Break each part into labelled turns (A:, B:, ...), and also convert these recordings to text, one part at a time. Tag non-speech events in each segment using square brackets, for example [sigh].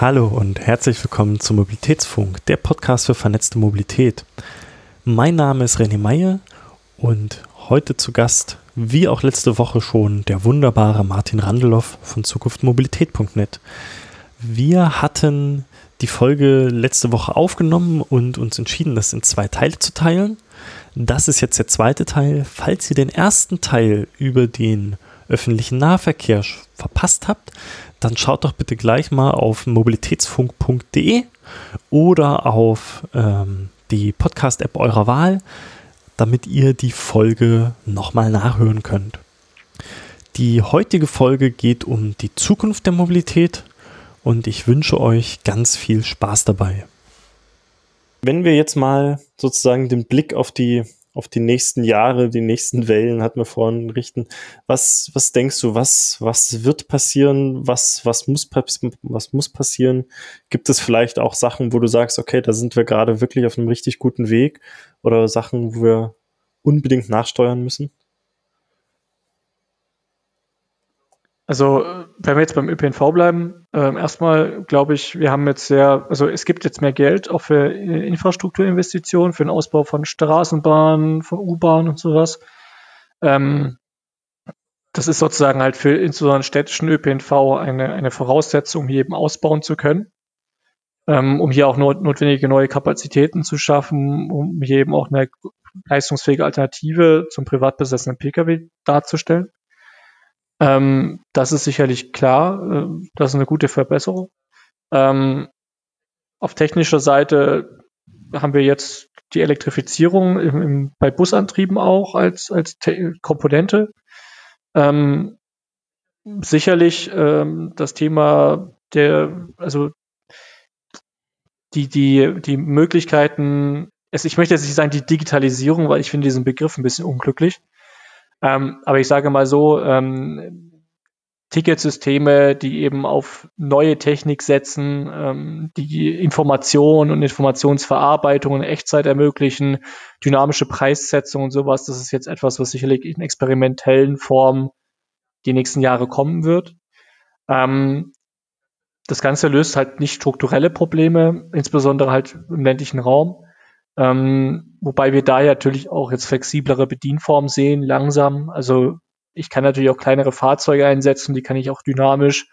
A: Hallo und herzlich willkommen zum Mobilitätsfunk, der Podcast für vernetzte Mobilität. Mein Name ist René Meyer und heute zu Gast, wie auch letzte Woche schon, der wunderbare Martin Randeloff von zukunftmobilität.net. Wir hatten die Folge letzte Woche aufgenommen und uns entschieden, das in zwei Teile zu teilen. Das ist jetzt der zweite Teil. Falls ihr den ersten Teil über den öffentlichen Nahverkehr verpasst habt, dann schaut doch bitte gleich mal auf mobilitätsfunk.de oder auf ähm, die Podcast-App eurer Wahl, damit ihr die Folge nochmal nachhören könnt. Die heutige Folge geht um die Zukunft der Mobilität und ich wünsche euch ganz viel Spaß dabei. Wenn wir jetzt mal sozusagen den Blick auf die auf die nächsten Jahre, die nächsten Wellen hatten wir vorhin richten. Was, was denkst du, was, was wird passieren? Was, was muss, was muss passieren? Gibt es vielleicht auch Sachen, wo du sagst, okay, da sind wir gerade wirklich auf einem richtig guten Weg oder Sachen, wo wir unbedingt nachsteuern müssen?
B: Also, wenn wir jetzt beim ÖPNV bleiben, äh, erstmal glaube ich, wir haben jetzt sehr, also es gibt jetzt mehr Geld auch für Infrastrukturinvestitionen, für den Ausbau von Straßenbahnen, von U-Bahnen und sowas. Ähm, das ist sozusagen halt für insbesondere städtischen ÖPNV eine, eine Voraussetzung, hier eben ausbauen zu können, ähm, um hier auch not, notwendige neue Kapazitäten zu schaffen, um hier eben auch eine leistungsfähige Alternative zum privat besessenen Pkw darzustellen. Ähm, das ist sicherlich klar. Äh, das ist eine gute Verbesserung. Ähm, auf technischer Seite haben wir jetzt die Elektrifizierung im, im, bei Busantrieben auch als, als Komponente. Ähm, sicherlich ähm, das Thema der, also die, die, die Möglichkeiten, es, ich möchte jetzt nicht sagen die Digitalisierung, weil ich finde diesen Begriff ein bisschen unglücklich. Ähm, aber ich sage mal so, ähm, Ticketsysteme, die eben auf neue Technik setzen, ähm, die Information und Informationsverarbeitung in Echtzeit ermöglichen, dynamische Preissetzung und sowas, das ist jetzt etwas, was sicherlich in experimentellen Formen die nächsten Jahre kommen wird. Ähm, das Ganze löst halt nicht strukturelle Probleme, insbesondere halt im ländlichen Raum. Ähm, wobei wir da ja natürlich auch jetzt flexiblere Bedienformen sehen, langsam. Also ich kann natürlich auch kleinere Fahrzeuge einsetzen, die kann ich auch dynamisch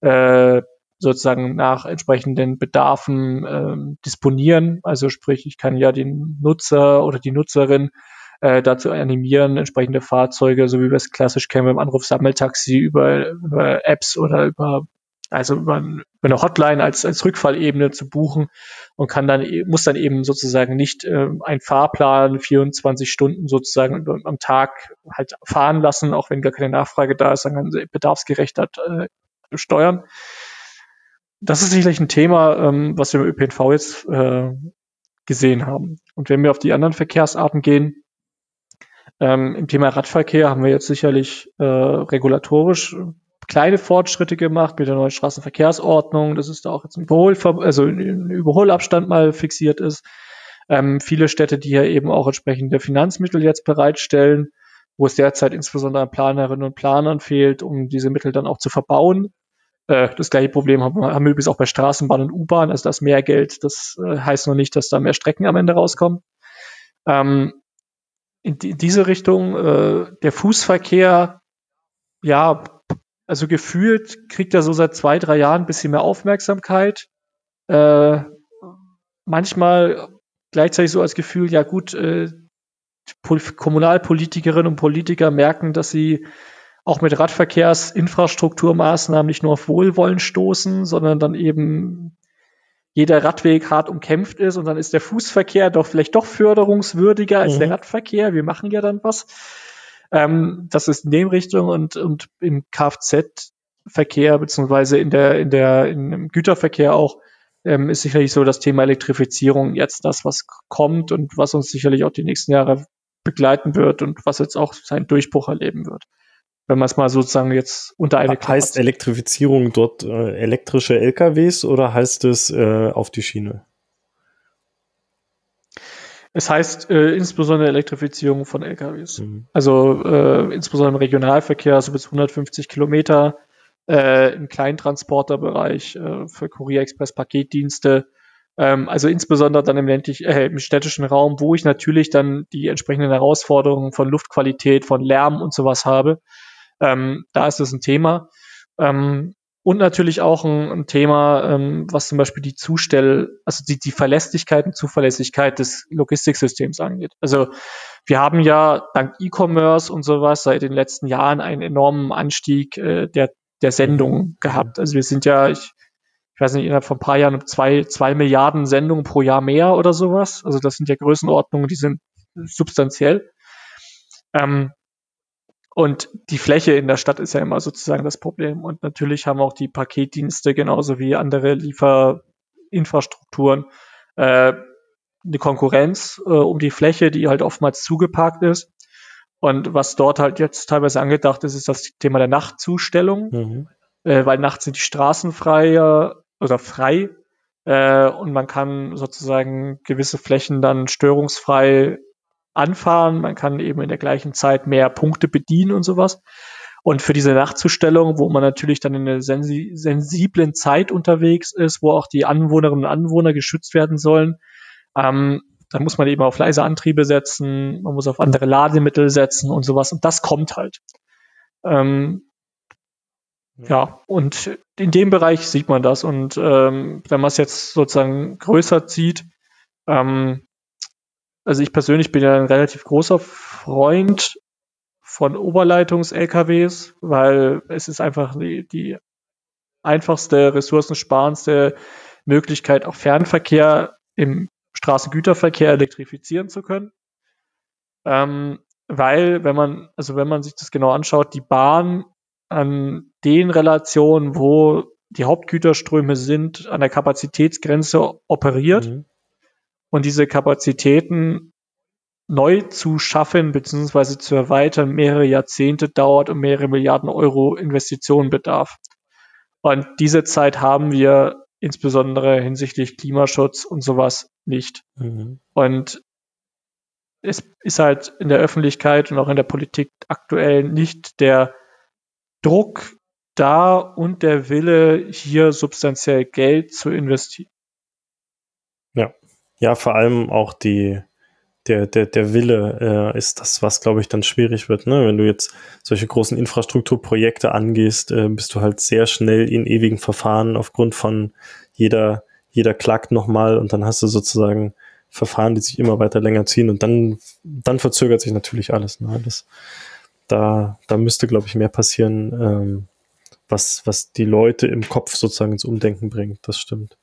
B: äh, sozusagen nach entsprechenden Bedarfen äh, disponieren. Also sprich, ich kann ja den Nutzer oder die Nutzerin äh, dazu animieren, entsprechende Fahrzeuge, so wie wir es klassisch kennen beim Anruf Sammeltaxi über, über Apps oder über also über eine Hotline als, als Rückfallebene zu buchen und kann dann, e, muss dann eben sozusagen nicht äh, ein Fahrplan 24 Stunden sozusagen am Tag halt fahren lassen, auch wenn gar keine Nachfrage da ist, dann kann bedarfsgerecht äh, steuern. Das ist sicherlich ein Thema, ähm, was wir im ÖPNV jetzt äh, gesehen haben. Und wenn wir auf die anderen Verkehrsarten gehen, ähm, im Thema Radverkehr haben wir jetzt sicherlich äh, regulatorisch kleine Fortschritte gemacht mit der neuen Straßenverkehrsordnung, dass es da auch jetzt ein, Überhol also ein Überholabstand mal fixiert ist. Ähm, viele Städte, die ja eben auch entsprechende Finanzmittel jetzt bereitstellen, wo es derzeit insbesondere an Planerinnen und Planern fehlt, um diese Mittel dann auch zu verbauen. Äh, das gleiche Problem haben, haben wir übrigens auch bei Straßenbahn und U-Bahn, also das mehr Geld, das äh, heißt noch nicht, dass da mehr Strecken am Ende rauskommen. Ähm, in die, diese Richtung, äh, der Fußverkehr, ja, also gefühlt kriegt er so seit zwei, drei Jahren ein bisschen mehr Aufmerksamkeit. Äh, manchmal gleichzeitig so als Gefühl, ja gut, äh, Kommunalpolitikerinnen und Politiker merken, dass sie auch mit Radverkehrsinfrastrukturmaßnahmen nicht nur auf Wohlwollen stoßen, sondern dann eben jeder Radweg hart umkämpft ist und dann ist der Fußverkehr doch vielleicht doch förderungswürdiger als mhm. der Radverkehr. Wir machen ja dann was. Ähm, das ist in dem Richtung und, und im Kfz-Verkehr beziehungsweise in der, in der, im Güterverkehr auch ähm, ist sicherlich so das Thema Elektrifizierung jetzt das, was kommt und was uns sicherlich auch die nächsten Jahre begleiten wird und was jetzt auch seinen Durchbruch erleben wird. Wenn man es mal sozusagen jetzt unter eine
A: Klasse Heißt Elektrifizierung dort äh, elektrische LKWs oder heißt es äh, auf die Schiene?
B: Es heißt äh, insbesondere Elektrifizierung von LKWs. Mhm. Also äh, insbesondere im Regionalverkehr, so bis 150 Kilometer äh, im Kleintransporterbereich, äh, für Kurierexpress-Paketdienste, ähm, also insbesondere dann im ländlich, äh, im städtischen Raum, wo ich natürlich dann die entsprechenden Herausforderungen von Luftqualität, von Lärm und sowas habe. Ähm, da ist das ein Thema. Ähm, und natürlich auch ein, ein Thema, ähm, was zum Beispiel die Zustell, also die, die Verlässlichkeit und Zuverlässigkeit des Logistiksystems angeht. Also wir haben ja dank E-Commerce und sowas seit den letzten Jahren einen enormen Anstieg äh, der, der Sendungen gehabt. Also wir sind ja, ich, ich weiß nicht, innerhalb von ein paar Jahren zwei, zwei Milliarden Sendungen pro Jahr mehr oder sowas. Also das sind ja Größenordnungen, die sind substanziell. Ähm, und die Fläche in der Stadt ist ja immer sozusagen das Problem. Und natürlich haben auch die Paketdienste genauso wie andere Lieferinfrastrukturen äh, eine Konkurrenz äh, um die Fläche, die halt oftmals zugeparkt ist. Und was dort halt jetzt teilweise angedacht ist, ist das Thema der Nachtzustellung, mhm. äh, weil nachts sind die Straßen freier oder frei äh, und man kann sozusagen gewisse Flächen dann störungsfrei anfahren. Man kann eben in der gleichen Zeit mehr Punkte bedienen und sowas. Und für diese Nachtzustellung, wo man natürlich dann in einer sensi sensiblen Zeit unterwegs ist, wo auch die Anwohnerinnen und Anwohner geschützt werden sollen, ähm, da muss man eben auf leise Antriebe setzen, man muss auf andere Lademittel setzen und sowas. Und das kommt halt. Ähm, ja. ja, und in dem Bereich sieht man das. Und ähm, wenn man es jetzt sozusagen größer zieht, ähm, also ich persönlich bin ja ein relativ großer Freund von Oberleitungs-LKWs, weil es ist einfach die, die einfachste, ressourcensparendste Möglichkeit, auch Fernverkehr im Straßengüterverkehr elektrifizieren zu können. Ähm, weil, wenn man, also wenn man sich das genau anschaut, die Bahn an den Relationen, wo die Hauptgüterströme sind, an der Kapazitätsgrenze operiert. Mhm. Und diese Kapazitäten neu zu schaffen bzw. zu erweitern mehrere Jahrzehnte dauert und mehrere Milliarden Euro Investitionen bedarf. Und diese Zeit haben wir insbesondere hinsichtlich Klimaschutz und sowas nicht. Mhm. Und es ist halt in der Öffentlichkeit und auch in der Politik aktuell nicht der Druck da und der Wille, hier substanziell Geld zu investieren.
A: Ja. Vor allem auch die, der, der, der Wille äh, ist das, was, glaube ich, dann schwierig wird. Ne? Wenn du jetzt solche großen Infrastrukturprojekte angehst, äh, bist du halt sehr schnell in ewigen Verfahren aufgrund von jeder, jeder klagt nochmal und dann hast du sozusagen Verfahren, die sich immer weiter länger ziehen und dann, dann verzögert sich natürlich alles. Ne? Das, da, da müsste, glaube ich, mehr passieren, ähm, was, was die Leute im Kopf sozusagen ins Umdenken bringt. Das stimmt.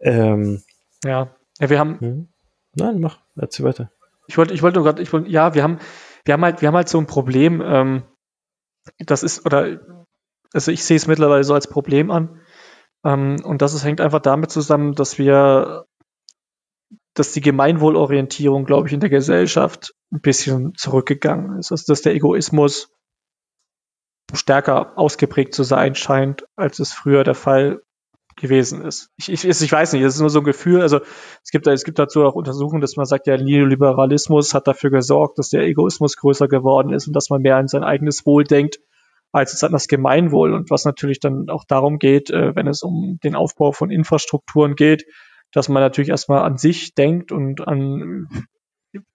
B: Ähm, ja. ja, wir haben. Hm?
A: Nein, mach, erzähl weiter.
B: Ich wollte, ich wollte gerade, ich wollte, ja, wir haben, wir haben halt, wir haben halt so ein Problem, ähm, das ist, oder, also ich sehe es mittlerweile so als Problem an. Ähm, und das ist, hängt einfach damit zusammen, dass wir, dass die Gemeinwohlorientierung, glaube ich, in der Gesellschaft ein bisschen zurückgegangen ist. Also, dass der Egoismus stärker ausgeprägt zu sein scheint, als es früher der Fall gewesen ist. Ich, ich, ich weiß nicht, es ist nur so ein Gefühl, also es gibt, es gibt dazu auch Untersuchungen, dass man sagt, der Neoliberalismus hat dafür gesorgt, dass der Egoismus größer geworden ist und dass man mehr an sein eigenes Wohl denkt, als es an das Gemeinwohl. Und was natürlich dann auch darum geht, äh, wenn es um den Aufbau von Infrastrukturen geht, dass man natürlich erstmal an sich denkt und an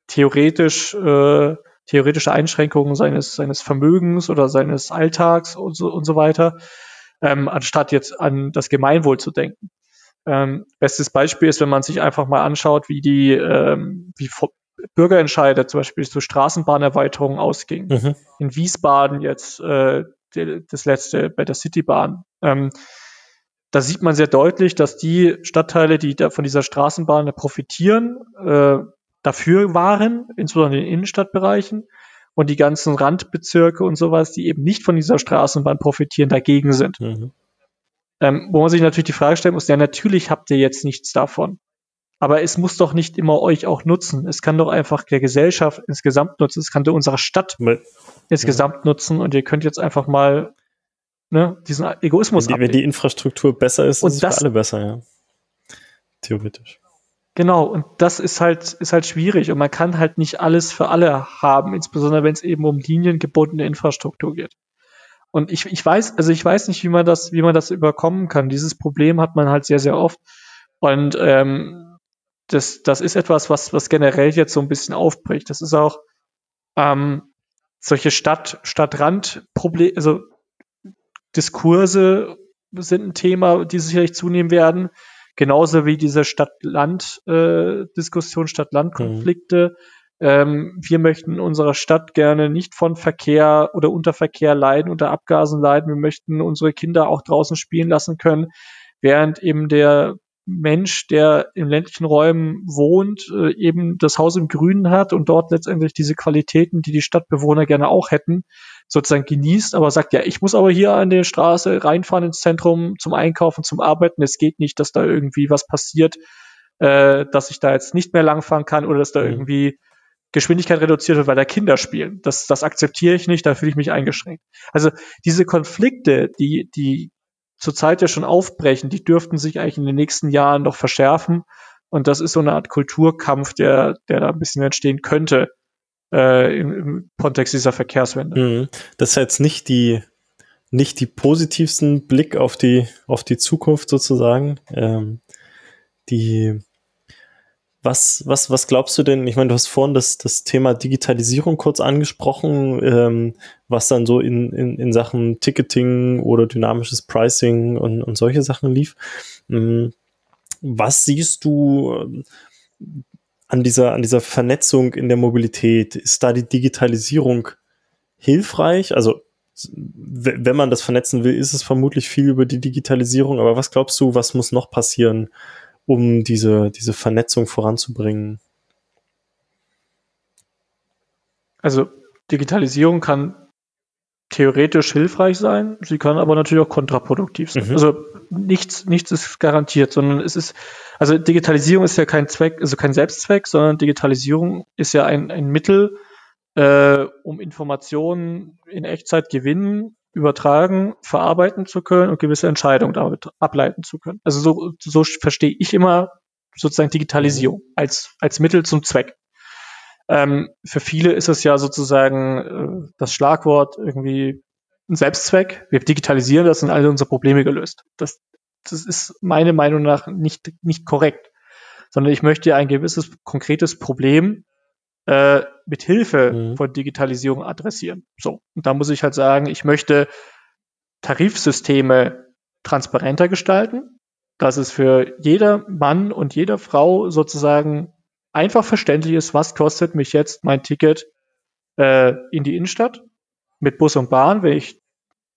B: theoretisch äh, theoretische Einschränkungen seines, seines Vermögens oder seines Alltags und so, und so weiter ähm, anstatt jetzt an das Gemeinwohl zu denken. Ähm, bestes Beispiel ist, wenn man sich einfach mal anschaut, wie die ähm, wie Bürgerentscheide zum Beispiel zu Straßenbahnerweiterungen ausgingen. Mhm. In Wiesbaden jetzt äh, die, das letzte bei der Citybahn. Ähm, da sieht man sehr deutlich, dass die Stadtteile, die da von dieser Straßenbahn profitieren, äh, dafür waren, insbesondere in den Innenstadtbereichen, und die ganzen Randbezirke und sowas, die eben nicht von dieser Straßenbahn profitieren, dagegen sind. Mhm. Ähm, wo man sich natürlich die Frage stellen muss, ja, natürlich habt ihr jetzt nichts davon. Aber es muss doch nicht immer euch auch nutzen. Es kann doch einfach der Gesellschaft insgesamt nutzen. Es kann doch unsere Stadt ja. insgesamt nutzen. Und ihr könnt jetzt einfach mal ne, diesen Egoismus
A: wenn die, wenn die Infrastruktur besser ist, ist es für alle besser, ja. Theoretisch.
B: Genau, und das ist halt, ist halt schwierig und man kann halt nicht alles für alle haben, insbesondere wenn es eben um liniengebundene Infrastruktur geht. Und ich, ich weiß, also ich weiß nicht, wie man das, wie man das überkommen kann. Dieses Problem hat man halt sehr, sehr oft. Und ähm, das, das ist etwas, was, was generell jetzt so ein bisschen aufbricht. Das ist auch ähm, solche Stadt, Stadtrand-Probleme, also Diskurse sind ein Thema, die sicherlich zunehmen werden. Genauso wie diese Stadt-Land-Diskussion, äh, Stadt-Land-Konflikte. Mhm. Ähm, wir möchten in unserer Stadt gerne nicht von Verkehr oder unter Verkehr leiden, unter Abgasen leiden. Wir möchten unsere Kinder auch draußen spielen lassen können, während eben der Mensch, der in ländlichen Räumen wohnt, äh, eben das Haus im Grünen hat und dort letztendlich diese Qualitäten, die die Stadtbewohner gerne auch hätten, sozusagen genießt, aber sagt, ja, ich muss aber hier an der Straße reinfahren ins Zentrum zum Einkaufen, zum Arbeiten. Es geht nicht, dass da irgendwie was passiert, äh, dass ich da jetzt nicht mehr langfahren kann oder dass da mhm. irgendwie Geschwindigkeit reduziert wird, weil da Kinder spielen. Das, das akzeptiere ich nicht, da fühle ich mich eingeschränkt. Also diese Konflikte, die, die zurzeit ja schon aufbrechen, die dürften sich eigentlich in den nächsten Jahren noch verschärfen. Und das ist so eine Art Kulturkampf, der, der da ein bisschen entstehen könnte äh, im, im Kontext dieser Verkehrswende.
A: Mhm. Das ist jetzt nicht die, nicht die positivsten Blick auf die, auf die Zukunft sozusagen. Ähm, die, was, was, was glaubst du denn? Ich meine, du hast vorhin das, das Thema Digitalisierung kurz angesprochen, ähm, was dann so in, in, in Sachen Ticketing oder dynamisches Pricing und, und solche Sachen lief. Ähm, was siehst du ähm, an dieser, an dieser Vernetzung in der Mobilität? Ist da die Digitalisierung hilfreich? Also, wenn man das vernetzen will, ist es vermutlich viel über die Digitalisierung. Aber was glaubst du, was muss noch passieren, um diese, diese Vernetzung voranzubringen?
B: Also Digitalisierung kann theoretisch hilfreich sein, sie kann aber natürlich auch kontraproduktiv sein. Mhm. Also nichts, nichts ist garantiert, sondern es ist, also Digitalisierung ist ja kein Zweck, also kein Selbstzweck, sondern Digitalisierung ist ja ein, ein Mittel, äh, um Informationen in Echtzeit gewinnen übertragen, verarbeiten zu können und gewisse Entscheidungen damit ableiten zu können. Also so, so verstehe ich immer sozusagen Digitalisierung als, als Mittel zum Zweck. Ähm, für viele ist es ja sozusagen äh, das Schlagwort irgendwie ein Selbstzweck. Wir digitalisieren das und alle unsere Probleme gelöst. Das, das ist meiner Meinung nach nicht, nicht korrekt, sondern ich möchte ja ein gewisses konkretes Problem äh, mit Hilfe mhm. von Digitalisierung adressieren. So, und da muss ich halt sagen, ich möchte Tarifsysteme transparenter gestalten, dass es für jeder Mann und jede Frau sozusagen einfach verständlich ist, was kostet mich jetzt mein Ticket äh, in die Innenstadt mit Bus und Bahn, wenn ich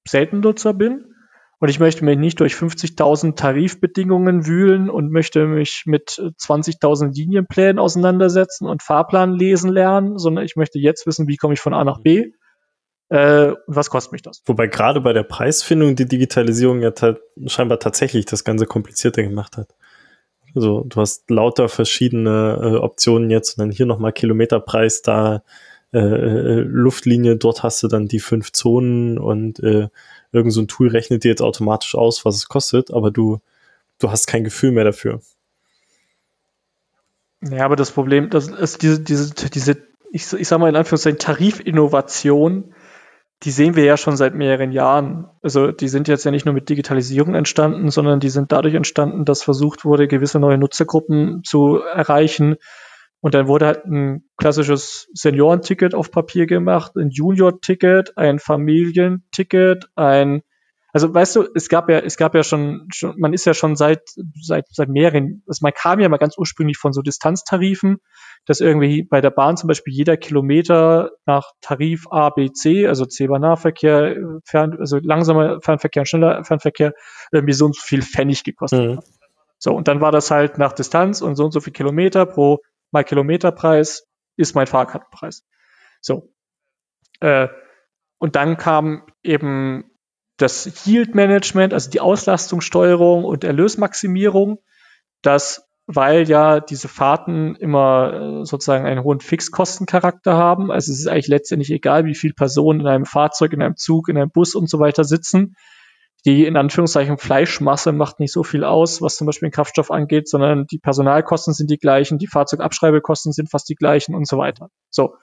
B: selten Nutzer bin und ich möchte mich nicht durch 50.000 Tarifbedingungen wühlen und möchte mich mit 20.000 Linienplänen auseinandersetzen und Fahrplan lesen lernen, sondern ich möchte jetzt wissen, wie komme ich von A nach B äh, und was kostet mich das.
A: Wobei gerade bei der Preisfindung die Digitalisierung ja ta scheinbar tatsächlich das Ganze komplizierter gemacht hat. Also du hast lauter verschiedene äh, Optionen jetzt und dann hier nochmal Kilometerpreis, da äh, äh, Luftlinie, dort hast du dann die fünf Zonen und äh, irgend so ein Tool rechnet dir jetzt automatisch aus, was es kostet, aber du, du hast kein Gefühl mehr dafür.
B: Ja, aber das Problem, das ist diese, diese, diese, ich, ich sag mal in Anführungszeichen, Tarifinnovation, die sehen wir ja schon seit mehreren Jahren. Also die sind jetzt ja nicht nur mit Digitalisierung entstanden, sondern die sind dadurch entstanden, dass versucht wurde, gewisse neue Nutzergruppen zu erreichen, und dann wurde halt ein klassisches Seniorenticket auf Papier gemacht, ein Junior-Ticket, ein Familienticket, ein, also weißt du, es gab ja, es gab ja schon, schon man ist ja schon seit, seit, seit mehreren, also man kam ja mal ganz ursprünglich von so Distanztarifen, dass irgendwie bei der Bahn zum Beispiel jeder Kilometer nach Tarif A, B, C, also C-Bahn-Nahverkehr, Fern, also langsamer Fernverkehr und schneller Fernverkehr, irgendwie so und so viel Pfennig gekostet mhm. hat. So, und dann war das halt nach Distanz und so und so viel Kilometer pro mal Kilometerpreis ist mein Fahrkartenpreis. So. Äh, und dann kam eben das Yield Management, also die Auslastungssteuerung und Erlösmaximierung, das weil ja diese Fahrten immer äh, sozusagen einen hohen Fixkostencharakter haben. Also es ist eigentlich letztendlich egal, wie viele Personen in einem Fahrzeug, in einem Zug, in einem Bus und so weiter sitzen die in Anführungszeichen Fleischmasse macht nicht so viel aus, was zum Beispiel den Kraftstoff angeht, sondern die Personalkosten sind die gleichen, die Fahrzeugabschreibekosten sind fast die gleichen und so weiter. So.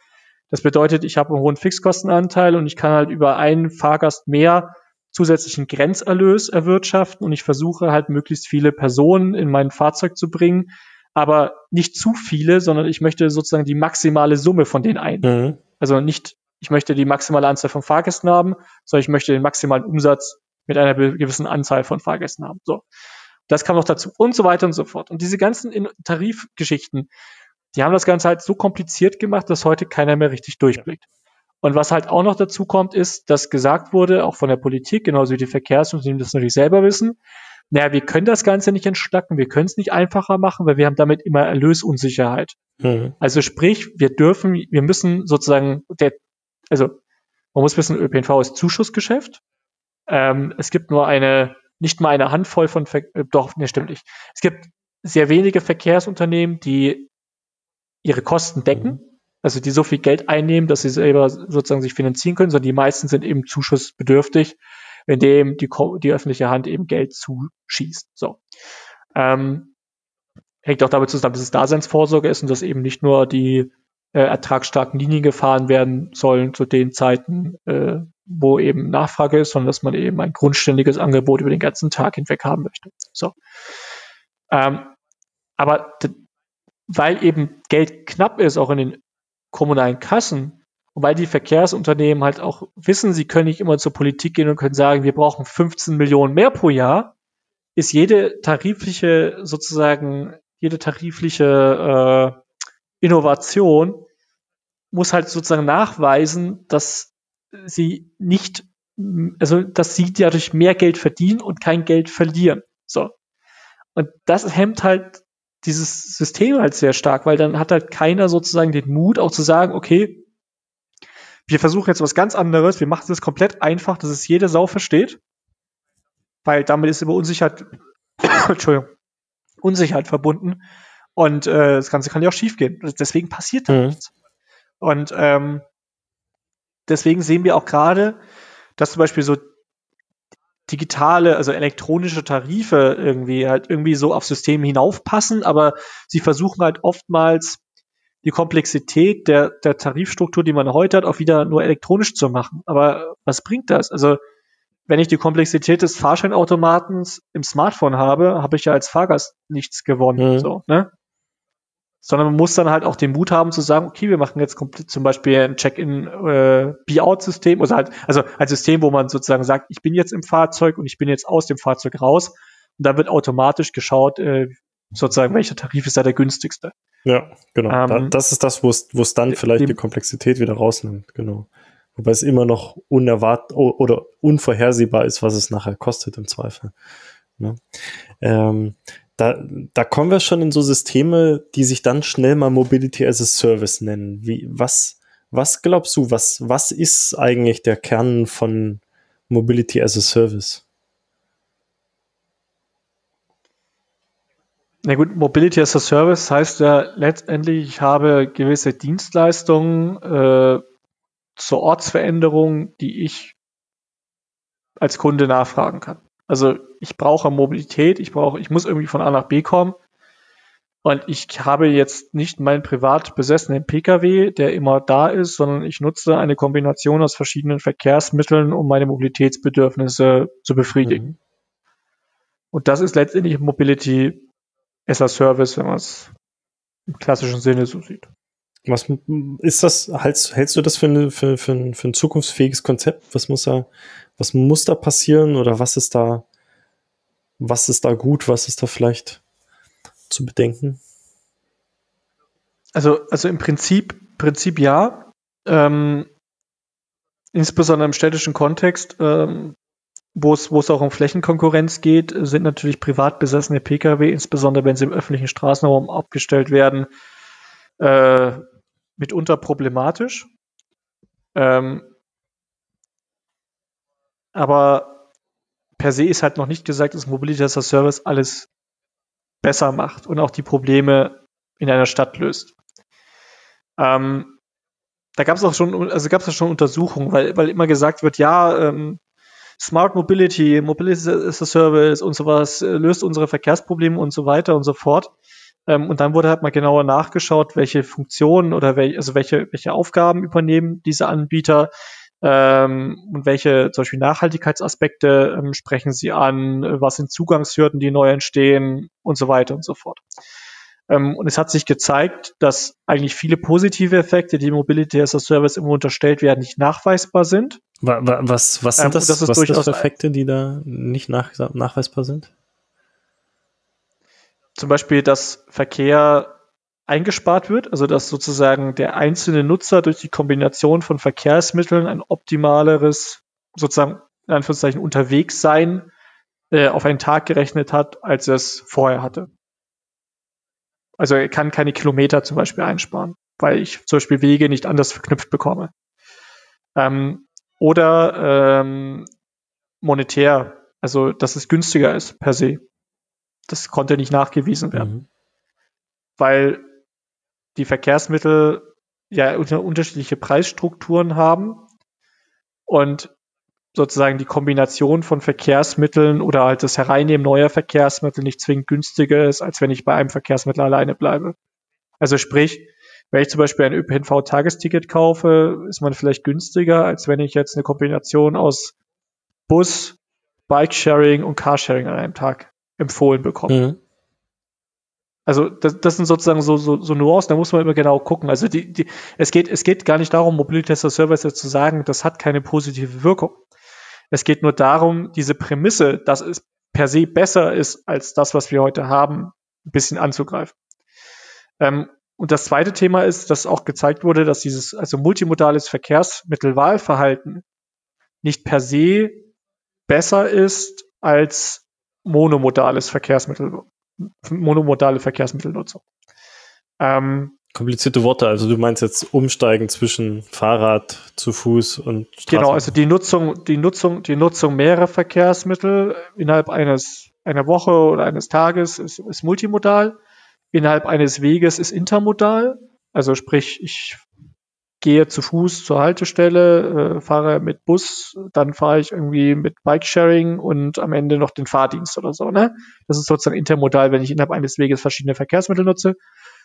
B: Das bedeutet, ich habe einen hohen Fixkostenanteil und ich kann halt über einen Fahrgast mehr zusätzlichen Grenzerlös erwirtschaften und ich versuche halt möglichst viele Personen in mein Fahrzeug zu bringen, aber nicht zu viele, sondern ich möchte sozusagen die maximale Summe von den ein. Mhm. Also nicht, ich möchte die maximale Anzahl von Fahrgästen haben, sondern ich möchte den maximalen Umsatz mit einer gewissen Anzahl von Fahrgästen haben. So. Das kam noch dazu und so weiter und so fort. Und diese ganzen Tarifgeschichten, die haben das Ganze halt so kompliziert gemacht, dass heute keiner mehr richtig durchblickt. Und was halt auch noch dazu kommt, ist, dass gesagt wurde, auch von der Politik, genauso wie die Verkehrsunternehmen das natürlich selber wissen, naja, wir können das Ganze nicht entschlacken, wir können es nicht einfacher machen, weil wir haben damit immer Erlösunsicherheit. Mhm. Also sprich, wir dürfen, wir müssen sozusagen, der, also man muss wissen, ÖPNV ist Zuschussgeschäft. Ähm, es gibt nur eine, nicht mal eine Handvoll von, Ver äh, doch, ne, stimmt nicht. Es gibt sehr wenige Verkehrsunternehmen, die ihre Kosten decken, mhm. also die so viel Geld einnehmen, dass sie selber sozusagen sich finanzieren können, sondern die meisten sind eben zuschussbedürftig in dem die, die öffentliche Hand eben Geld zuschießt. So. Ähm, hängt auch damit zusammen, dass es Daseinsvorsorge ist und dass eben nicht nur die äh, ertragsstarken Linien gefahren werden sollen zu den Zeiten, äh, wo eben Nachfrage ist, sondern dass man eben ein grundständiges Angebot über den ganzen Tag hinweg haben möchte. So. Ähm, aber weil eben Geld knapp ist, auch in den kommunalen Kassen, und weil die Verkehrsunternehmen halt auch wissen, sie können nicht immer zur Politik gehen und können sagen, wir brauchen 15 Millionen mehr pro Jahr, ist jede tarifliche, sozusagen, jede tarifliche äh, Innovation muss halt sozusagen nachweisen, dass sie nicht, also dass sie dadurch mehr Geld verdienen und kein Geld verlieren. So. Und das hemmt halt dieses System halt sehr stark, weil dann hat halt keiner sozusagen den Mut, auch zu sagen, okay, wir versuchen jetzt was ganz anderes. Wir machen es komplett einfach, dass es jede Sau versteht. Weil damit ist immer Unsicherheit, [coughs] Entschuldigung, Unsicherheit verbunden. Und äh, das Ganze kann ja auch schiefgehen. Deswegen passiert da mhm. nichts. Und ähm, deswegen sehen wir auch gerade, dass zum Beispiel so digitale, also elektronische Tarife irgendwie halt irgendwie so auf Systeme hinaufpassen, aber sie versuchen halt oftmals die Komplexität der, der Tarifstruktur, die man heute hat, auch wieder nur elektronisch zu machen. Aber was bringt das? Also, wenn ich die Komplexität des Fahrscheinautomatens im Smartphone habe, habe ich ja als Fahrgast nichts gewonnen. Mhm. So, ne? Sondern man muss dann halt auch den Mut haben zu sagen, okay, wir machen jetzt komplett zum Beispiel ein Check-in äh, also halt, also ein System, wo man sozusagen sagt, ich bin jetzt im Fahrzeug und ich bin jetzt aus dem Fahrzeug raus. Und da wird automatisch geschaut, äh, sozusagen, welcher Tarif ist da der günstigste.
A: Ja, genau. Ähm, da, das ist das, wo es dann vielleicht die, die Komplexität wieder rausnimmt, genau. Wobei es immer noch unerwartet oder unvorhersehbar ist, was es nachher kostet im Zweifel. Ne? Ähm, da, da kommen wir schon in so Systeme, die sich dann schnell mal Mobility as a Service nennen. Wie, was, was glaubst du, was, was ist eigentlich der Kern von Mobility as a Service?
B: Na gut, Mobility as a Service heißt ja letztendlich, ich habe gewisse Dienstleistungen äh, zur Ortsveränderung, die ich als Kunde nachfragen kann. Also ich brauche Mobilität, ich brauche, ich muss irgendwie von A nach B kommen. Und ich habe jetzt nicht meinen privat besessenen Pkw, der immer da ist, sondern ich nutze eine Kombination aus verschiedenen Verkehrsmitteln, um meine Mobilitätsbedürfnisse zu befriedigen. Mhm. Und das ist letztendlich Mobility as a Service, wenn man es im klassischen Sinne so sieht.
A: Was ist das, hältst, hältst du das für, eine, für, für, ein, für ein zukunftsfähiges Konzept? Was muss da, was muss da passieren oder was ist da, was ist da gut, was ist da vielleicht zu bedenken?
B: Also, also im Prinzip, Prinzip ja. Ähm, insbesondere im städtischen Kontext ähm, wo es, auch um Flächenkonkurrenz geht, sind natürlich privat besessene Pkw, insbesondere wenn sie im öffentlichen Straßenraum abgestellt werden, äh, mitunter problematisch. Ähm, aber per se ist halt noch nicht gesagt, dass Mobility as a Service alles besser macht und auch die Probleme in einer Stadt löst. Ähm, da gab es auch schon, also gab es schon Untersuchungen, weil, weil immer gesagt wird, ja, ähm, Smart Mobility, Mobility as a Service und sowas äh, löst unsere Verkehrsprobleme und so weiter und so fort. Ähm, und dann wurde halt mal genauer nachgeschaut, welche Funktionen oder wel also welche, welche Aufgaben übernehmen diese Anbieter ähm, und welche zum Beispiel Nachhaltigkeitsaspekte ähm, sprechen sie an, was sind Zugangshürden, die neu entstehen und so weiter und so fort. Ähm, und es hat sich gezeigt, dass eigentlich viele positive Effekte, die Mobility as a Service immer unterstellt werden, nicht nachweisbar sind.
A: Was, was sind ähm, das, das was sind das für Effekte, die da nicht nach, nachweisbar sind?
B: Zum Beispiel, dass Verkehr eingespart wird, also dass sozusagen der einzelne Nutzer durch die Kombination von Verkehrsmitteln ein optimaleres, sozusagen in Anführungszeichen unterwegs sein äh, auf einen Tag gerechnet hat, als er es vorher hatte. Also er kann keine Kilometer zum Beispiel einsparen, weil ich zum Beispiel Wege nicht anders verknüpft bekomme. Ähm, oder ähm, monetär, also dass es günstiger ist per se. Das konnte nicht nachgewiesen werden. Mhm. Weil die Verkehrsmittel ja unterschiedliche Preisstrukturen haben und sozusagen die Kombination von Verkehrsmitteln oder halt das Hereinnehmen neuer Verkehrsmittel nicht zwingend günstiger ist, als wenn ich bei einem Verkehrsmittel alleine bleibe. Also sprich, wenn ich zum Beispiel ein ÖPNV-Tagesticket kaufe, ist man vielleicht günstiger, als wenn ich jetzt eine Kombination aus Bus, Bike-Sharing und Carsharing an einem Tag empfohlen bekomme. Mhm. Also das, das sind sozusagen so, so, so Nuancen, da muss man immer genau gucken. Also die, die, es, geht, es geht gar nicht darum, Mobility as a Service zu sagen, das hat keine positive Wirkung. Es geht nur darum, diese Prämisse, dass es per se besser ist als das, was wir heute haben, ein bisschen anzugreifen. Ähm, und das zweite Thema ist, dass auch gezeigt wurde, dass dieses also multimodales Verkehrsmittelwahlverhalten nicht per se besser ist als monomodales Verkehrsmittel, monomodale Verkehrsmittelnutzung.
A: Ähm, Komplizierte Worte, also du meinst jetzt umsteigen zwischen Fahrrad, zu Fuß und
B: Straßen. Genau, also die Nutzung, die Nutzung, die Nutzung mehrerer Verkehrsmittel innerhalb eines einer Woche oder eines Tages ist, ist multimodal. Innerhalb eines Weges ist intermodal. Also sprich, ich gehe zu Fuß zur Haltestelle, äh, fahre mit Bus, dann fahre ich irgendwie mit Bikesharing und am Ende noch den Fahrdienst oder so. Ne? Das ist sozusagen intermodal, wenn ich innerhalb eines Weges verschiedene Verkehrsmittel nutze.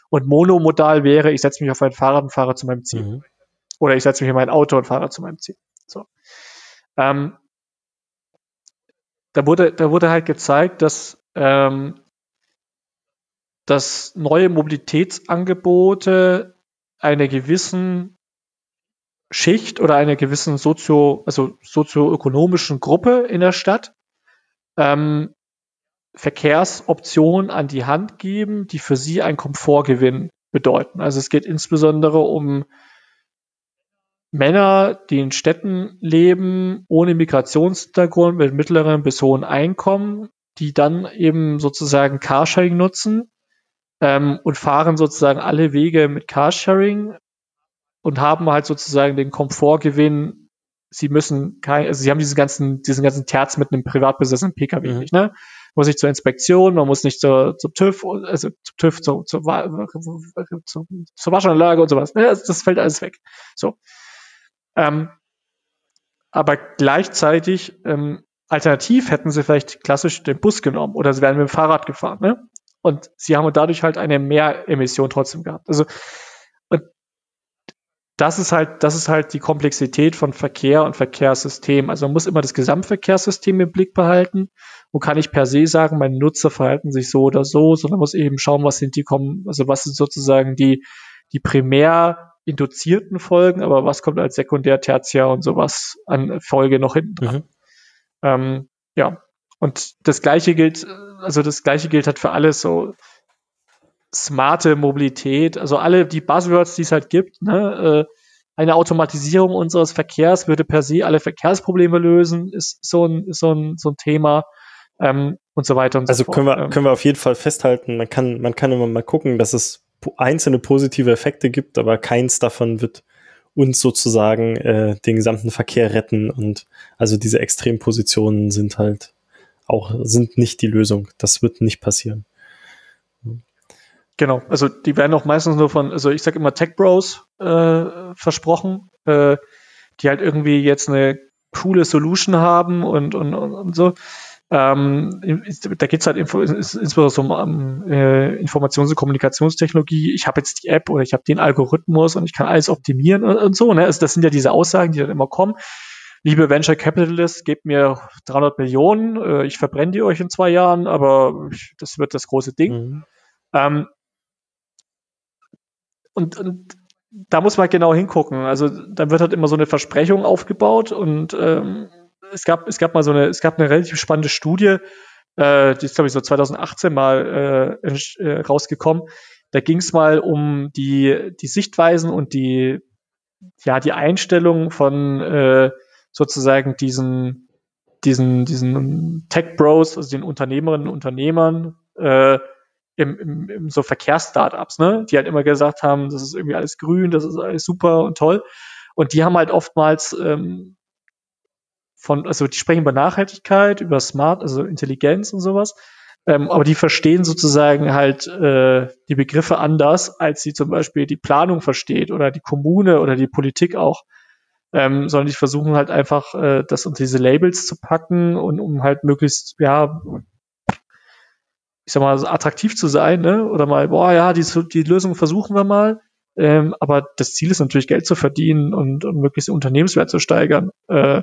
B: Und monomodal wäre, ich setze mich auf ein Fahrrad und fahre zu meinem Ziel. Mhm. Oder ich setze mich in mein Auto und fahre zu meinem Ziel. So. Ähm, da, wurde, da wurde halt gezeigt, dass, ähm, dass neue Mobilitätsangebote einer gewissen Schicht oder einer gewissen sozio, also sozioökonomischen Gruppe in der Stadt ähm, Verkehrsoptionen an die Hand geben, die für sie einen Komfortgewinn bedeuten. Also es geht insbesondere um Männer, die in Städten leben, ohne Migrationshintergrund, mit mittleren bis hohen Einkommen, die dann eben sozusagen Carsharing nutzen ähm, und fahren sozusagen alle Wege mit Carsharing und haben halt sozusagen den Komfortgewinn sie müssen kein, also sie haben diesen ganzen, diesen ganzen Terz mit einem privat besessenen Pkw mhm. nicht, ne? muss nicht zur Inspektion, man muss nicht zur, zum TÜV, also zum TÜV, zur, zur, zur, zur Waschanlage und sowas. Das, das fällt alles weg. So. Ähm, aber gleichzeitig, ähm, alternativ hätten sie vielleicht klassisch den Bus genommen oder sie wären mit dem Fahrrad gefahren, ne? Und sie haben dadurch halt eine Mehremission trotzdem gehabt. Also das ist halt, das ist halt die Komplexität von Verkehr und Verkehrssystem. Also man muss immer das Gesamtverkehrssystem im Blick behalten und kann nicht per se sagen, meine Nutzer verhalten sich so oder so, sondern muss eben schauen, was sind die kommen, also was sind sozusagen die, die primär induzierten Folgen, aber was kommt als sekundär, tertiär und sowas an Folge noch hinten dran. Mhm. Ähm, ja. Und das gleiche gilt, also das gleiche gilt halt für alles so smarte Mobilität, also alle die Buzzwords, die es halt gibt, ne, äh, eine Automatisierung unseres Verkehrs würde per se alle Verkehrsprobleme lösen, ist so ein, ist so ein, so ein Thema ähm, und so weiter und
A: also
B: so fort.
A: Also können wir, ähm. können wir auf jeden Fall festhalten, man kann, man kann immer mal gucken, dass es einzelne positive Effekte gibt, aber keins davon wird uns sozusagen äh, den gesamten Verkehr retten und also diese Extrempositionen sind halt auch, sind nicht die Lösung. Das wird nicht passieren.
B: Genau, also die werden auch meistens nur von, also ich sag immer Tech Bros äh, versprochen, äh, die halt irgendwie jetzt eine coole Solution haben und, und, und, und so. Ähm, da geht es halt insbesondere um äh, Informations- und Kommunikationstechnologie. Ich habe jetzt die App oder ich habe den Algorithmus und ich kann alles optimieren und, und so. Ne? Also das sind ja diese Aussagen, die dann immer kommen. Liebe Venture Capitalists, gebt mir 300 Millionen, äh, ich verbrenne die euch in zwei Jahren, aber das wird das große Ding. Mhm. Ähm, und, und da muss man genau hingucken. Also da wird halt immer so eine Versprechung aufgebaut und ähm, es gab, es gab mal so eine, es gab eine relativ spannende Studie, äh, die ist, glaube ich, so 2018 mal äh, äh, rausgekommen. Da ging es mal um die, die Sichtweisen und die, ja, die Einstellung von äh, sozusagen diesen, diesen, diesen Tech-Bros, also den Unternehmerinnen und Unternehmern, äh, im, im, im so Verkehrsstartups, ne? Die halt immer gesagt haben, das ist irgendwie alles grün, das ist alles super und toll. Und die haben halt oftmals ähm, von, also die sprechen über Nachhaltigkeit, über Smart, also Intelligenz und sowas. Ähm, aber die verstehen sozusagen halt äh, die Begriffe anders, als sie zum Beispiel die Planung versteht oder die Kommune oder die Politik auch. Ähm, sondern die versuchen halt einfach, äh, das unter diese Labels zu packen und um halt möglichst, ja, ich sag mal, attraktiv zu sein, ne? Oder mal, boah, ja, die, die Lösung versuchen wir mal. Ähm, aber das Ziel ist natürlich, Geld zu verdienen und, und möglichst den Unternehmenswert zu steigern. Äh.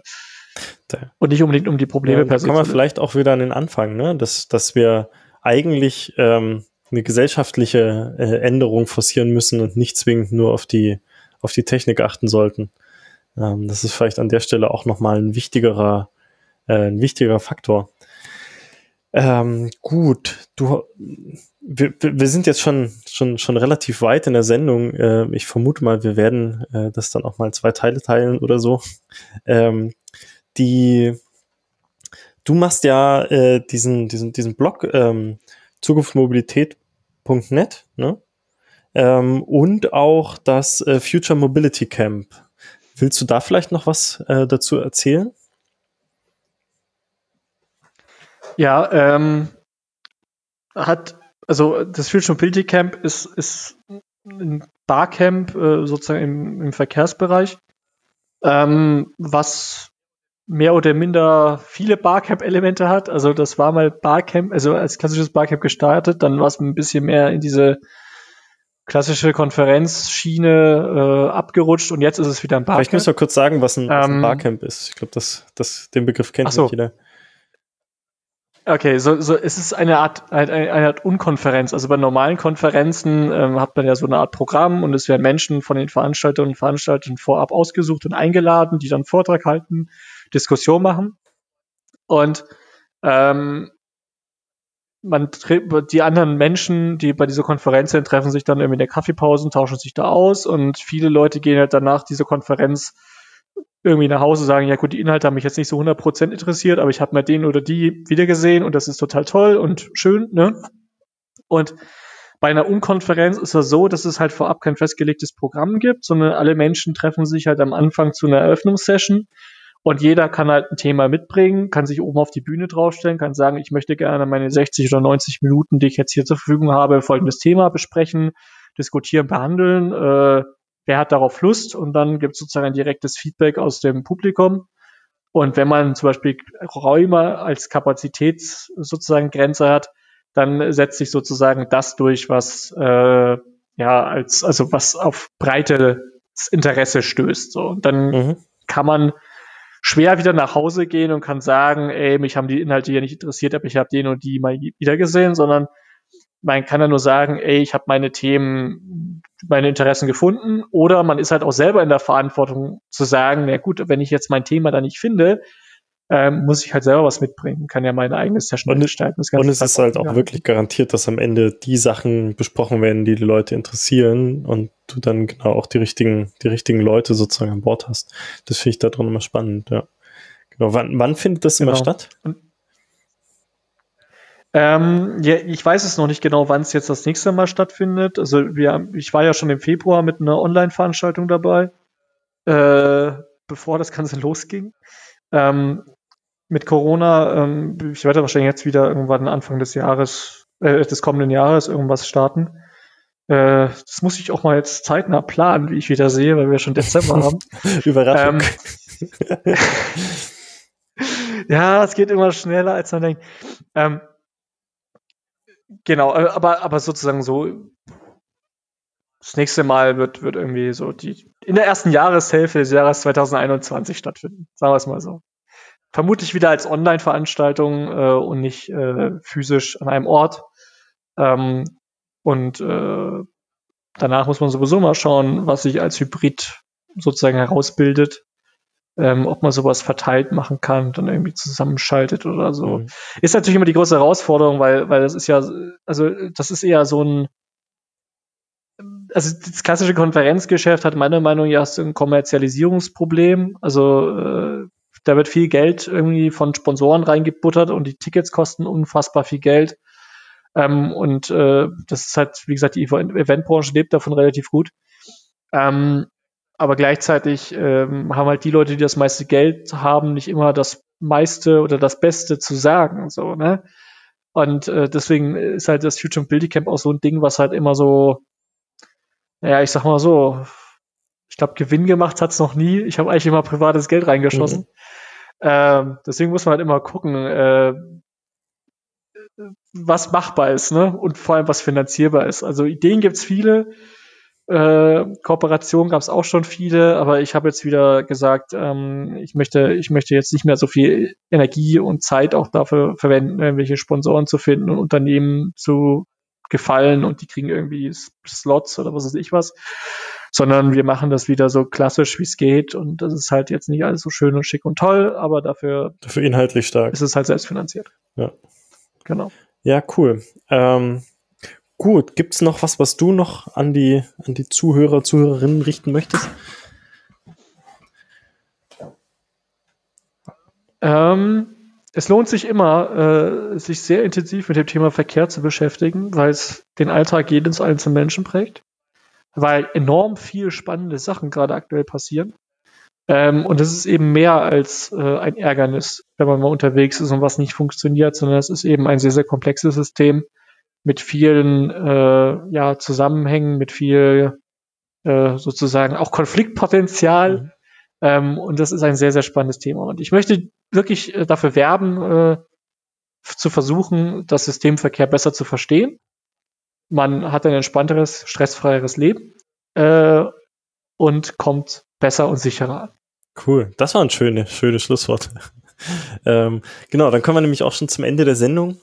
B: Und nicht unbedingt um die Probleme
A: ja, per se. Kommen wir vielleicht auch wieder an den Anfang, ne? dass, dass wir eigentlich ähm, eine gesellschaftliche äh, Änderung forcieren müssen und nicht zwingend nur auf die, auf die Technik achten sollten. Ähm, das ist vielleicht an der Stelle auch nochmal ein wichtigerer, äh, ein wichtigerer Faktor. Ähm, gut, du, wir, wir sind jetzt schon, schon, schon relativ weit in der Sendung. Äh, ich vermute mal, wir werden äh, das dann auch mal zwei Teile teilen oder so. Ähm, die, du machst ja äh, diesen, diesen, diesen Blog ähm, zukunftsmobilität.net, ne? Ähm, und auch das äh, Future Mobility Camp. Willst du da vielleicht noch was äh, dazu erzählen?
B: Ja, ähm, hat, also das Future Mobility Camp ist, ist ein Barcamp äh, sozusagen im, im Verkehrsbereich, ähm, was mehr oder minder viele Barcamp-Elemente hat. Also das war mal Barcamp, also als klassisches Barcamp gestartet, dann war es ein bisschen mehr in diese klassische Konferenzschiene äh, abgerutscht und jetzt ist es wieder ein
A: Barcamp. Vielleicht müssen wir kurz sagen, was ein, was ein ähm, Barcamp ist. Ich glaube, das, das, den Begriff kennt so. nicht jeder.
B: Okay, so, so es ist eine Art, eine, eine Art Unkonferenz. Also bei normalen Konferenzen ähm, hat man ja so eine Art Programm und es werden Menschen von den Veranstaltern und Veranstaltern vorab ausgesucht und eingeladen, die dann Vortrag halten Diskussion machen. Und ähm, man die anderen Menschen, die bei dieser Konferenz sind, treffen sich dann irgendwie in der Kaffeepause und tauschen sich da aus und viele Leute gehen halt danach diese Konferenz irgendwie nach Hause sagen, ja gut, die Inhalte haben mich jetzt nicht so 100% interessiert, aber ich habe mal den oder die wiedergesehen und das ist total toll und schön, ne? Und bei einer Unkonferenz ist es so, dass es halt vorab kein festgelegtes Programm gibt, sondern alle Menschen treffen sich halt am Anfang zu einer Eröffnungssession und jeder kann halt ein Thema mitbringen, kann sich oben auf die Bühne draufstellen, kann sagen, ich möchte gerne meine 60 oder 90 Minuten, die ich jetzt hier zur Verfügung habe, folgendes Thema besprechen, diskutieren, behandeln. Äh, wer hat darauf Lust? Und dann gibt es sozusagen ein direktes Feedback aus dem Publikum. Und wenn man zum Beispiel Räume als Kapazität sozusagen Grenze hat, dann setzt sich sozusagen das durch, was äh, ja als also was auf breites Interesse stößt. So und dann mhm. kann man schwer wieder nach Hause gehen und kann sagen, ey, mich haben die Inhalte hier nicht interessiert, aber ich habe den und die mal wieder gesehen, sondern man kann ja nur sagen, ey, ich habe meine Themen, meine Interessen gefunden. Oder man ist halt auch selber in der Verantwortung zu sagen, na gut, wenn ich jetzt mein Thema da nicht finde, ähm, muss ich halt selber was mitbringen, kann ja meine eigene Session
A: gestalten. und es ist halt auch ja. wirklich garantiert, dass am Ende die Sachen besprochen werden, die die Leute interessieren und du dann genau auch die richtigen, die richtigen Leute sozusagen an Bord hast. Das finde ich da drin immer spannend, ja. Genau. Wann, wann findet das genau. immer statt? Und,
B: ähm, ja, ich weiß es noch nicht genau, wann es jetzt das nächste Mal stattfindet. Also wir, ich war ja schon im Februar mit einer Online-Veranstaltung dabei, äh, bevor das Ganze [laughs] losging. Ähm, mit Corona, ähm, ich werde wahrscheinlich jetzt wieder irgendwann Anfang des Jahres, äh, des kommenden Jahres irgendwas starten. Äh, das muss ich auch mal jetzt zeitnah planen, wie ich wieder sehe, weil wir schon Dezember haben. [laughs]
A: Überraschung.
B: Ähm, [laughs] ja, es geht immer schneller, als man denkt. Genau, äh, aber, aber sozusagen so, das nächste Mal wird, wird irgendwie so die, in der ersten Jahreshälfte des Jahres 2021 stattfinden. Sagen wir es mal so. Vermutlich wieder als Online-Veranstaltung äh, und nicht äh, physisch an einem Ort. Ähm, und äh, danach muss man sowieso mal schauen, was sich als Hybrid sozusagen herausbildet. Ähm, ob man sowas verteilt machen kann, dann irgendwie zusammenschaltet oder so. Mhm. Ist natürlich immer die große Herausforderung, weil, weil das ist ja, also das ist eher so ein, also das klassische Konferenzgeschäft hat meiner Meinung nach so ein Kommerzialisierungsproblem. Also äh, da wird viel Geld irgendwie von Sponsoren reingebuttert und die Tickets kosten unfassbar viel Geld. Ähm, und äh, das ist halt, wie gesagt, die Eventbranche lebt davon relativ gut. Ähm, aber gleichzeitig ähm, haben halt die Leute, die das meiste Geld haben, nicht immer das meiste oder das Beste zu sagen. So, ne? Und äh, deswegen ist halt das Future Building Camp auch so ein Ding, was halt immer so, naja, ich sag mal so, ich glaube, Gewinn gemacht hat's noch nie. Ich habe eigentlich immer privates Geld reingeschossen. Mhm. Ähm, deswegen muss man halt immer gucken, äh, was machbar ist, ne? Und vor allem was finanzierbar ist. Also Ideen gibt's viele, äh, Kooperationen gab's auch schon viele, aber ich habe jetzt wieder gesagt, ähm, ich möchte, ich möchte jetzt nicht mehr so viel Energie und Zeit auch dafür verwenden, irgendwelche Sponsoren zu finden und Unternehmen zu gefallen und die kriegen irgendwie Slots oder was weiß ich was, sondern wir machen das wieder so klassisch, wie es geht und das ist halt jetzt nicht alles so schön und schick und toll, aber dafür,
A: dafür inhaltlich stark.
B: Ist es halt selbstfinanziert.
A: Ja.
B: Genau.
A: Ja, cool. Ähm, gut, gibt's noch was, was du noch an die, an die Zuhörer, Zuhörerinnen richten möchtest?
B: Ähm, es lohnt sich immer, äh, sich sehr intensiv mit dem Thema Verkehr zu beschäftigen, weil es den Alltag jedes einzelnen Menschen prägt, weil enorm viele spannende Sachen gerade aktuell passieren. Ähm, und es ist eben mehr als äh, ein Ärgernis, wenn man mal unterwegs ist und was nicht funktioniert, sondern es ist eben ein sehr, sehr komplexes System mit vielen äh, ja, Zusammenhängen, mit viel äh, sozusagen auch Konfliktpotenzial. Mhm. Ähm, und das ist ein sehr, sehr spannendes Thema. Und ich möchte wirklich äh, dafür werben, äh, zu versuchen, das Systemverkehr besser zu verstehen. Man hat ein entspannteres, stressfreieres Leben äh, und kommt besser und sicherer an.
A: Cool, das war ein schönes, schönes Schlusswort. [laughs] ähm, genau, dann kommen wir nämlich auch schon zum Ende der Sendung.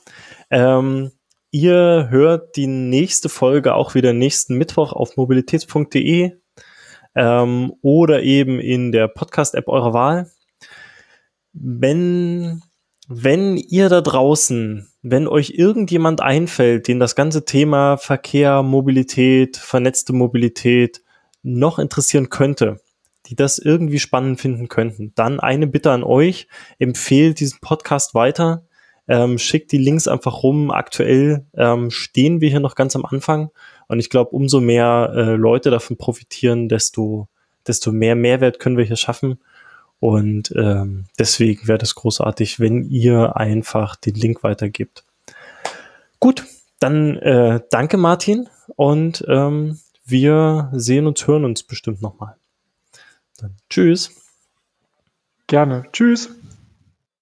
A: Ähm, ihr hört die nächste Folge auch wieder nächsten Mittwoch auf mobilitäts.de ähm, oder eben in der Podcast-App eurer Wahl. Wenn, wenn ihr da draußen, wenn euch irgendjemand einfällt, den das ganze Thema Verkehr, Mobilität, vernetzte Mobilität noch interessieren könnte, die das irgendwie spannend finden könnten, dann eine Bitte an euch, empfehlt diesen Podcast weiter, ähm, schickt die Links einfach rum. Aktuell ähm, stehen wir hier noch ganz am Anfang und ich glaube, umso mehr äh, Leute davon profitieren, desto, desto mehr Mehrwert können wir hier schaffen. Und ähm, deswegen wäre das großartig, wenn ihr einfach den Link weitergibt. Gut, dann äh, danke Martin und ähm, wir sehen uns, hören uns bestimmt nochmal. Dann tschüss.
B: Gerne. Tschüss.